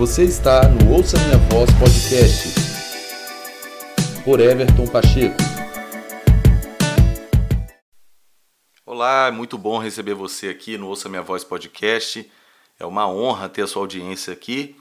Você está no Ouça Minha Voz Podcast por Everton Pacheco. Olá, é muito bom receber você aqui no Ouça Minha Voz Podcast. É uma honra ter a sua audiência aqui.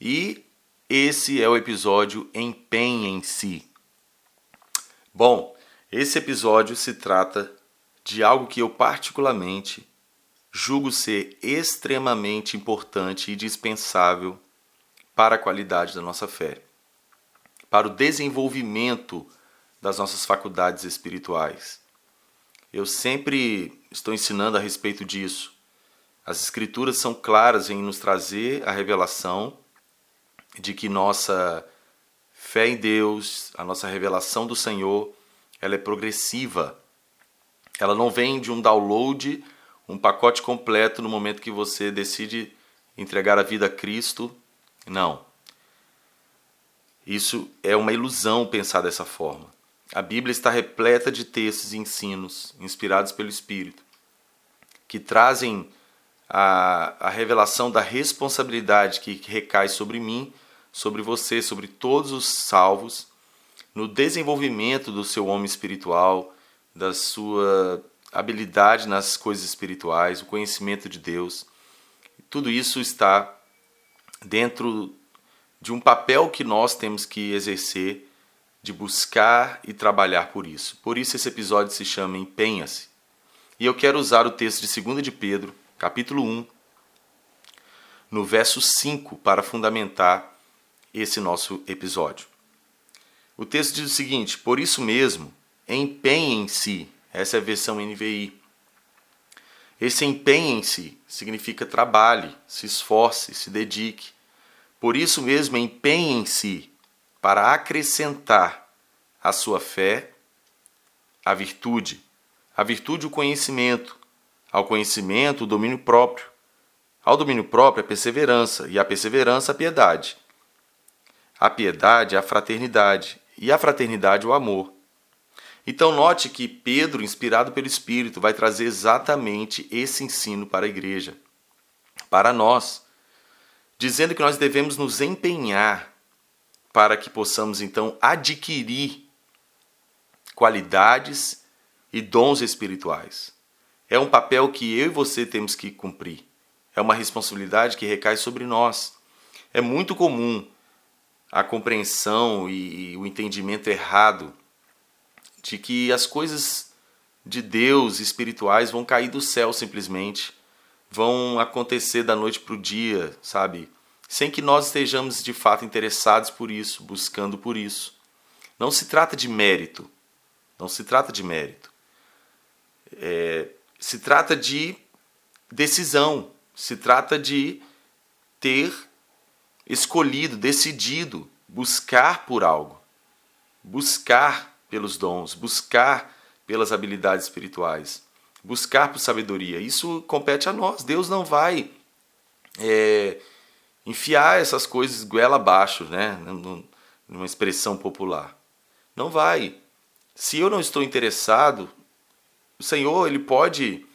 E esse é o episódio Empenhe-se. Bom, esse episódio se trata de algo que eu particularmente julgo ser extremamente importante e dispensável para a qualidade da nossa fé, para o desenvolvimento das nossas faculdades espirituais. Eu sempre estou ensinando a respeito disso. As Escrituras são claras em nos trazer a revelação de que nossa fé em Deus, a nossa revelação do Senhor, ela é progressiva. Ela não vem de um download um pacote completo no momento que você decide entregar a vida a Cristo. Não. Isso é uma ilusão pensar dessa forma. A Bíblia está repleta de textos e ensinos inspirados pelo Espírito que trazem a, a revelação da responsabilidade que recai sobre mim, sobre você, sobre todos os salvos, no desenvolvimento do seu homem espiritual, da sua habilidade nas coisas espirituais, o conhecimento de Deus. Tudo isso está dentro de um papel que nós temos que exercer de buscar e trabalhar por isso. Por isso esse episódio se chama Empenha-se. E eu quero usar o texto de 2 de Pedro, capítulo 1, no verso 5 para fundamentar esse nosso episódio. O texto diz o seguinte: Por isso mesmo, empenhem-se essa é a versão NVI. Esse empenhe-se significa trabalhe, se esforce, se dedique. Por isso mesmo, empenhem-se para acrescentar à sua fé a virtude. A virtude, o conhecimento. Ao conhecimento, o domínio próprio. Ao domínio próprio, a perseverança. E a perseverança, a piedade. A piedade, a fraternidade. E a fraternidade, o amor. Então, note que Pedro, inspirado pelo Espírito, vai trazer exatamente esse ensino para a igreja, para nós, dizendo que nós devemos nos empenhar para que possamos então adquirir qualidades e dons espirituais. É um papel que eu e você temos que cumprir. É uma responsabilidade que recai sobre nós. É muito comum a compreensão e o entendimento errado de que as coisas de Deus espirituais vão cair do céu simplesmente, vão acontecer da noite para o dia, sabe? Sem que nós estejamos de fato interessados por isso, buscando por isso. Não se trata de mérito, não se trata de mérito. É, se trata de decisão, se trata de ter escolhido, decidido buscar por algo, buscar pelos dons, buscar pelas habilidades espirituais, buscar por sabedoria. Isso compete a nós. Deus não vai é, enfiar essas coisas goela abaixo, né? numa expressão popular. Não vai. Se eu não estou interessado, o Senhor ele pode,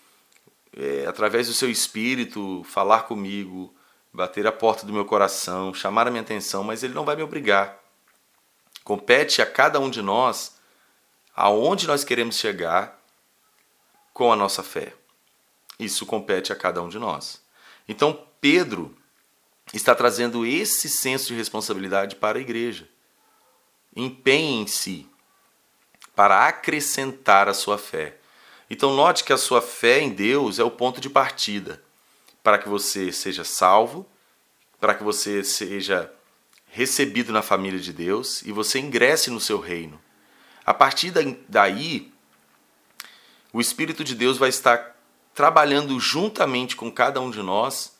é, através do seu Espírito, falar comigo, bater a porta do meu coração, chamar a minha atenção, mas ele não vai me obrigar. Compete a cada um de nós aonde nós queremos chegar com a nossa fé. Isso compete a cada um de nós. Então, Pedro está trazendo esse senso de responsabilidade para a igreja. Empenhe-se para acrescentar a sua fé. Então, note que a sua fé em Deus é o ponto de partida para que você seja salvo, para que você seja recebido na família de Deus e você ingresse no seu reino. A partir daí, o Espírito de Deus vai estar trabalhando juntamente com cada um de nós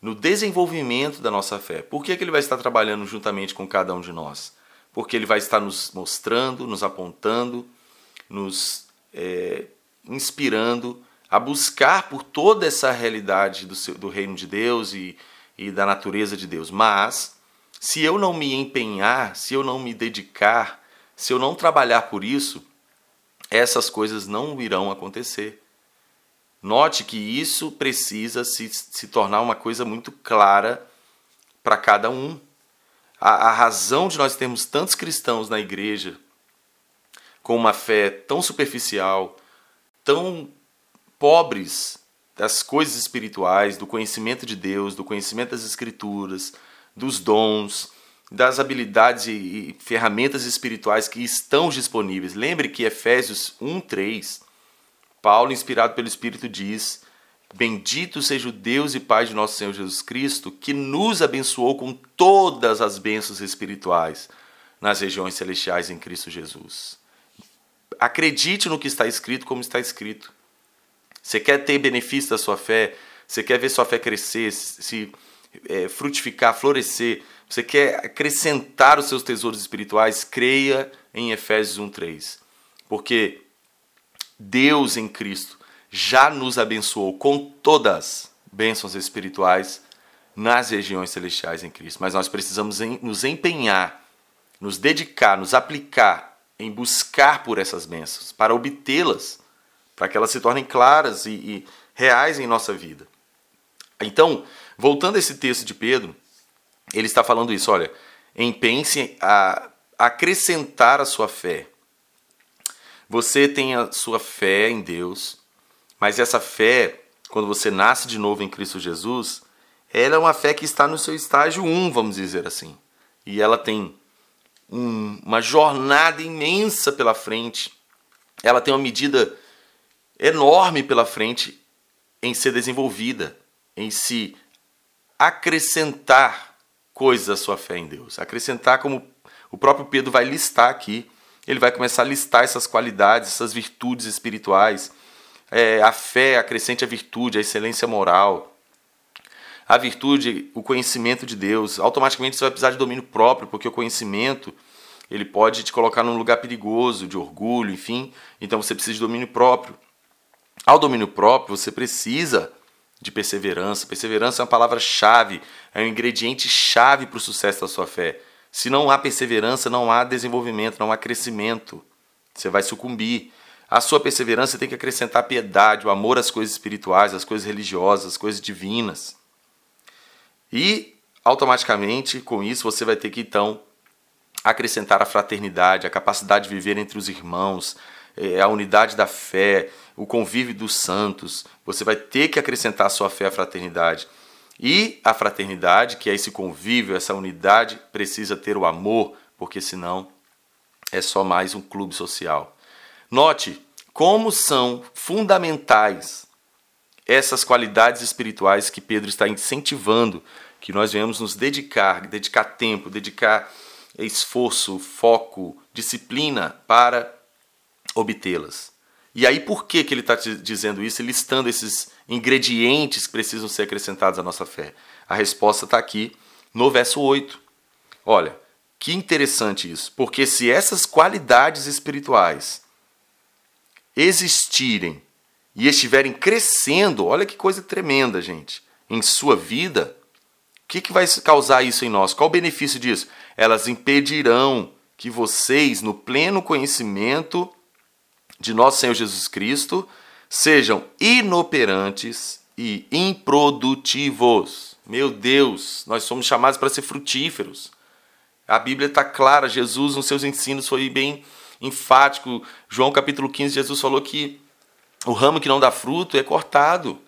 no desenvolvimento da nossa fé. Por que, que ele vai estar trabalhando juntamente com cada um de nós? Porque ele vai estar nos mostrando, nos apontando, nos é, inspirando a buscar por toda essa realidade do, seu, do reino de Deus e, e da natureza de Deus. Mas, se eu não me empenhar, se eu não me dedicar, se eu não trabalhar por isso, essas coisas não irão acontecer. Note que isso precisa se, se tornar uma coisa muito clara para cada um. A, a razão de nós termos tantos cristãos na igreja com uma fé tão superficial, tão pobres das coisas espirituais, do conhecimento de Deus, do conhecimento das Escrituras, dos dons, das habilidades e ferramentas espirituais que estão disponíveis. Lembre que Efésios 1:3, Paulo, inspirado pelo Espírito, diz: Bendito seja o Deus e Pai de nosso Senhor Jesus Cristo, que nos abençoou com todas as bênçãos espirituais nas regiões celestiais em Cristo Jesus. Acredite no que está escrito, como está escrito. Você quer ter benefício da sua fé? Você quer ver sua fé crescer, se é, frutificar, florescer? Você quer acrescentar os seus tesouros espirituais? Creia em Efésios 1:3. Porque Deus em Cristo já nos abençoou com todas bênçãos espirituais nas regiões celestiais em Cristo. Mas nós precisamos nos empenhar, nos dedicar, nos aplicar em buscar por essas bênçãos, para obtê-las, para que elas se tornem claras e, e reais em nossa vida. Então, voltando a esse texto de Pedro, ele está falando isso, olha, empenhe-se a acrescentar a sua fé. Você tem a sua fé em Deus, mas essa fé, quando você nasce de novo em Cristo Jesus, ela é uma fé que está no seu estágio 1, vamos dizer assim. E ela tem um, uma jornada imensa pela frente. Ela tem uma medida enorme pela frente em ser desenvolvida, em se acrescentar coisas à sua fé em Deus. Acrescentar, como o próprio Pedro vai listar aqui, ele vai começar a listar essas qualidades, essas virtudes espirituais. É, a fé acrescente a virtude, a excelência moral. A virtude, o conhecimento de Deus. Automaticamente você vai precisar de domínio próprio, porque o conhecimento ele pode te colocar num lugar perigoso, de orgulho, enfim. Então você precisa de domínio próprio. Ao domínio próprio, você precisa de perseverança. Perseverança é uma palavra-chave, é um ingrediente chave para o sucesso da sua fé. Se não há perseverança, não há desenvolvimento, não há crescimento. Você vai sucumbir. A sua perseverança tem que acrescentar piedade, o amor às coisas espirituais, às coisas religiosas, às coisas divinas. E automaticamente, com isso, você vai ter que então acrescentar a fraternidade, a capacidade de viver entre os irmãos, é, a unidade da fé, o convívio dos santos. Você vai ter que acrescentar a sua fé à fraternidade. E a fraternidade, que é esse convívio, essa unidade, precisa ter o amor, porque senão é só mais um clube social. Note como são fundamentais essas qualidades espirituais que Pedro está incentivando que nós venhamos nos dedicar, dedicar tempo, dedicar esforço, foco, disciplina para obtê-las. E aí, por que, que ele está dizendo isso, listando esses ingredientes que precisam ser acrescentados à nossa fé? A resposta está aqui no verso 8. Olha, que interessante isso, porque se essas qualidades espirituais existirem e estiverem crescendo, olha que coisa tremenda, gente, em sua vida, o que, que vai causar isso em nós? Qual o benefício disso? Elas impedirão que vocês, no pleno conhecimento de nosso Senhor Jesus Cristo sejam inoperantes e improdutivos. Meu Deus, nós somos chamados para ser frutíferos. A Bíblia está clara, Jesus, nos seus ensinos, foi bem enfático. João capítulo 15, Jesus falou que o ramo que não dá fruto é cortado.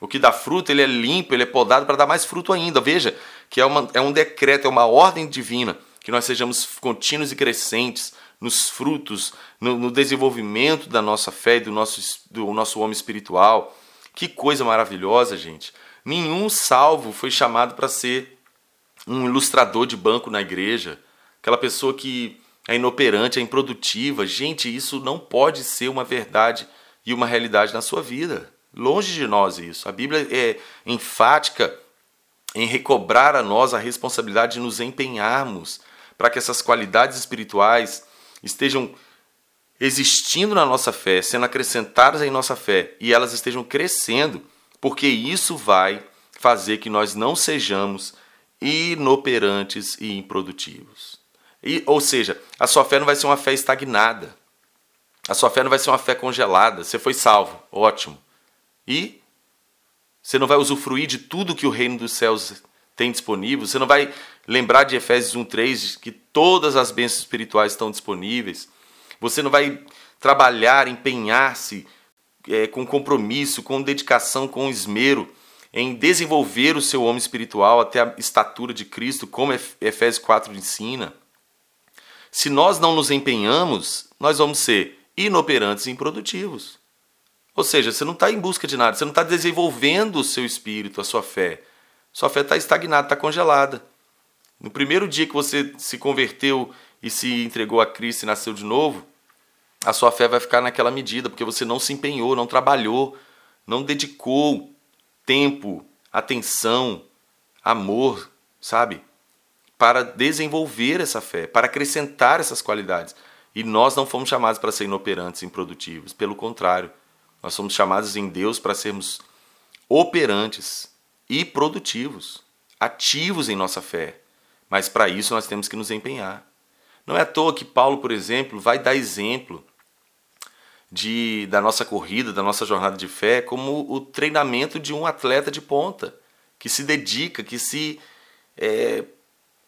O que dá fruto, ele é limpo, ele é podado para dar mais fruto ainda. Veja que é, uma, é um decreto, é uma ordem divina que nós sejamos contínuos e crescentes nos frutos, no, no desenvolvimento da nossa fé e do nosso, do nosso homem espiritual. Que coisa maravilhosa, gente. Nenhum salvo foi chamado para ser um ilustrador de banco na igreja, aquela pessoa que é inoperante, é improdutiva. Gente, isso não pode ser uma verdade e uma realidade na sua vida. Longe de nós isso. A Bíblia é enfática em recobrar a nós a responsabilidade de nos empenharmos para que essas qualidades espirituais estejam existindo na nossa fé, sendo acrescentadas em nossa fé e elas estejam crescendo, porque isso vai fazer que nós não sejamos inoperantes e improdutivos. E, ou seja, a sua fé não vai ser uma fé estagnada. A sua fé não vai ser uma fé congelada. Você foi salvo, ótimo. E você não vai usufruir de tudo que o reino dos céus tem disponível, você não vai lembrar de Efésios 1:3 que todas as bênçãos espirituais estão disponíveis. Você não vai trabalhar, empenhar-se é, com compromisso, com dedicação, com esmero em desenvolver o seu homem espiritual até a estatura de Cristo, como Efésios 4 ensina. Se nós não nos empenhamos, nós vamos ser inoperantes e improdutivos. Ou seja, você não está em busca de nada, você não está desenvolvendo o seu espírito, a sua fé. Sua fé está estagnada, está congelada. No primeiro dia que você se converteu e se entregou a Cristo e nasceu de novo, a sua fé vai ficar naquela medida, porque você não se empenhou, não trabalhou, não dedicou tempo, atenção, amor, sabe? Para desenvolver essa fé, para acrescentar essas qualidades. E nós não fomos chamados para ser inoperantes improdutivos, pelo contrário, nós somos chamados em Deus para sermos operantes e produtivos, ativos em nossa fé. Mas para isso nós temos que nos empenhar. Não é à toa que Paulo, por exemplo, vai dar exemplo de, da nossa corrida, da nossa jornada de fé, como o treinamento de um atleta de ponta, que se dedica, que se é,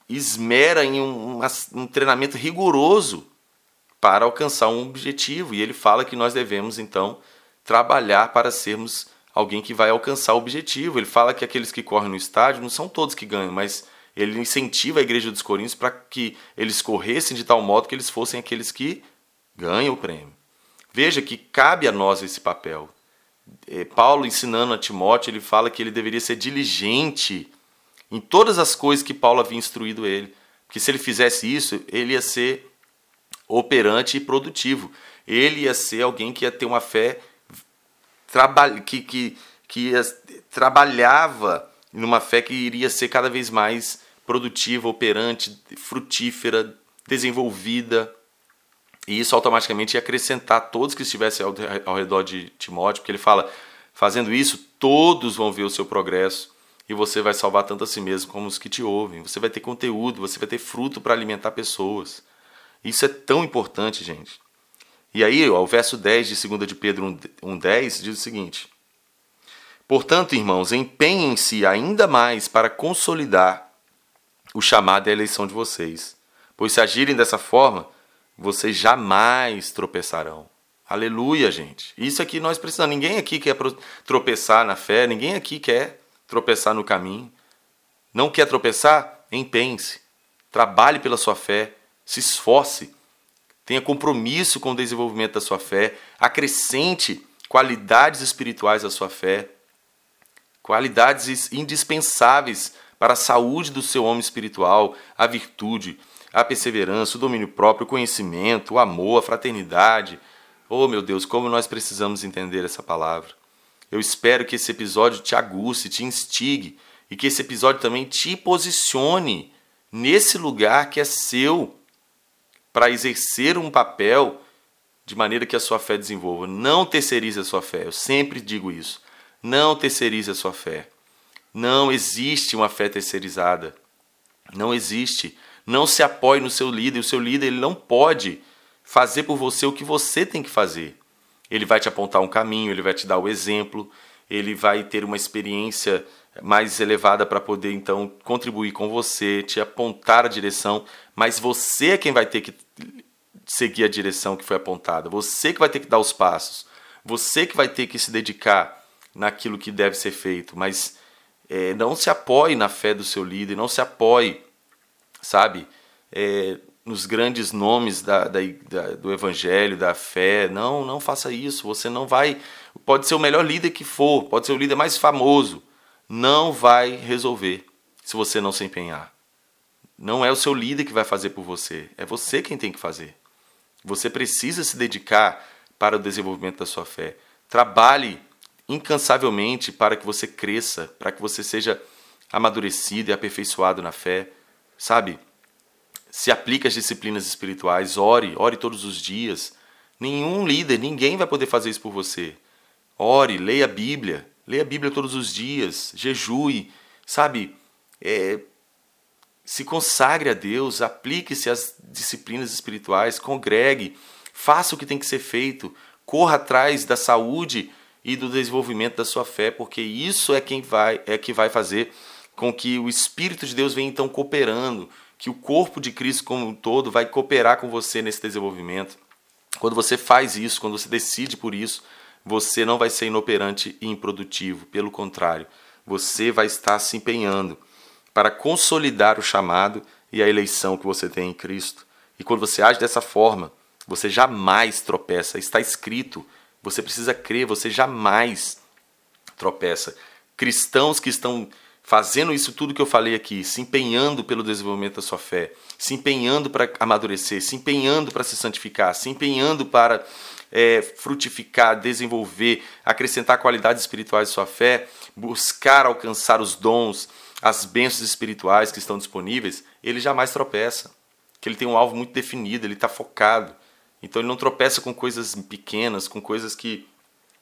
esmera em um, um treinamento rigoroso para alcançar um objetivo. E ele fala que nós devemos, então, trabalhar para sermos alguém que vai alcançar o objetivo. Ele fala que aqueles que correm no estádio não são todos que ganham, mas ele incentiva a igreja dos Coríntios para que eles corressem de tal modo que eles fossem aqueles que ganham o prêmio. Veja que cabe a nós esse papel. É, Paulo ensinando a Timóteo, ele fala que ele deveria ser diligente em todas as coisas que Paulo havia instruído ele. Porque se ele fizesse isso, ele ia ser operante e produtivo. Ele ia ser alguém que ia ter uma fé que, que, que ia, trabalhava numa fé que iria ser cada vez mais produtiva, operante, frutífera, desenvolvida. E isso automaticamente ia acrescentar todos que estivessem ao, ao redor de Timóteo, porque ele fala: fazendo isso, todos vão ver o seu progresso e você vai salvar tanto a si mesmo como os que te ouvem. Você vai ter conteúdo, você vai ter fruto para alimentar pessoas. Isso é tão importante, gente. E aí, ó, o verso 10 de 2 de Pedro 1,10 diz o seguinte: Portanto, irmãos, empenhem-se ainda mais para consolidar o chamado e a eleição de vocês, pois se agirem dessa forma, vocês jamais tropeçarão. Aleluia, gente. Isso aqui nós precisamos. Ninguém aqui quer tropeçar na fé, ninguém aqui quer tropeçar no caminho. Não quer tropeçar? Empenhe-se. Trabalhe pela sua fé, se esforce, tenha compromisso com o desenvolvimento da sua fé, acrescente qualidades espirituais à sua fé, qualidades indispensáveis para a saúde do seu homem espiritual, a virtude, a perseverança, o domínio próprio, o conhecimento, o amor, a fraternidade. Oh, meu Deus, como nós precisamos entender essa palavra. Eu espero que esse episódio te aguce, te instigue e que esse episódio também te posicione nesse lugar que é seu para exercer um papel de maneira que a sua fé desenvolva. Não terceirize a sua fé. Eu sempre digo isso. Não terceirize a sua fé. Não existe uma fé terceirizada. Não existe. Não se apoie no seu líder. O seu líder ele não pode fazer por você o que você tem que fazer. Ele vai te apontar um caminho, ele vai te dar o exemplo, ele vai ter uma experiência mais elevada para poder então contribuir com você, te apontar a direção, mas você é quem vai ter que seguir a direção que foi apontada. Você que vai ter que dar os passos. Você que vai ter que se dedicar naquilo que deve ser feito, mas é, não se apoie na fé do seu líder, não se apoie sabe? É, nos grandes nomes da, da, da, do evangelho, da fé. Não, não faça isso. Você não vai. Pode ser o melhor líder que for, pode ser o líder mais famoso. Não vai resolver se você não se empenhar. Não é o seu líder que vai fazer por você, é você quem tem que fazer. Você precisa se dedicar para o desenvolvimento da sua fé. Trabalhe incansavelmente para que você cresça, para que você seja amadurecido e aperfeiçoado na fé sabe? Se aplique às disciplinas espirituais, ore, ore todos os dias. Nenhum líder, ninguém vai poder fazer isso por você. Ore, leia a Bíblia, leia a Bíblia todos os dias, jejue, sabe? É, se consagre a Deus, aplique-se às disciplinas espirituais, congregue, faça o que tem que ser feito, corra atrás da saúde e do desenvolvimento da sua fé, porque isso é quem vai é que vai fazer com que o Espírito de Deus venha então cooperando, que o corpo de Cristo como um todo vai cooperar com você nesse desenvolvimento. Quando você faz isso, quando você decide por isso, você não vai ser inoperante e improdutivo, pelo contrário, você vai estar se empenhando para consolidar o chamado e a eleição que você tem em Cristo. E quando você age dessa forma, você jamais tropeça. Está escrito, você precisa crer, você jamais tropeça. Cristãos que estão fazendo isso tudo que eu falei aqui, se empenhando pelo desenvolvimento da sua fé, se empenhando para amadurecer, se empenhando para se santificar, se empenhando para é, frutificar, desenvolver, acrescentar qualidades espirituais à sua fé, buscar alcançar os dons, as bênçãos espirituais que estão disponíveis, ele jamais tropeça. Que ele tem um alvo muito definido, ele está focado. Então ele não tropeça com coisas pequenas, com coisas que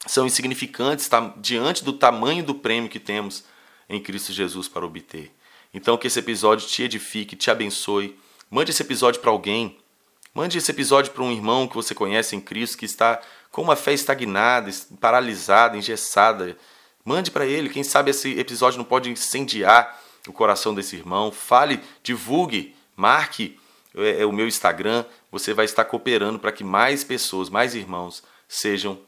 são insignificantes tá, diante do tamanho do prêmio que temos em Cristo Jesus para obter. Então, que esse episódio te edifique, te abençoe. Mande esse episódio para alguém. Mande esse episódio para um irmão que você conhece em Cristo que está com uma fé estagnada, paralisada, engessada. Mande para ele. Quem sabe esse episódio não pode incendiar o coração desse irmão. Fale, divulgue, marque é, é o meu Instagram. Você vai estar cooperando para que mais pessoas, mais irmãos sejam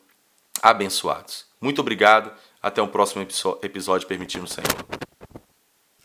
abençoados. Muito obrigado. Até o próximo episódio, permitindo o Senhor.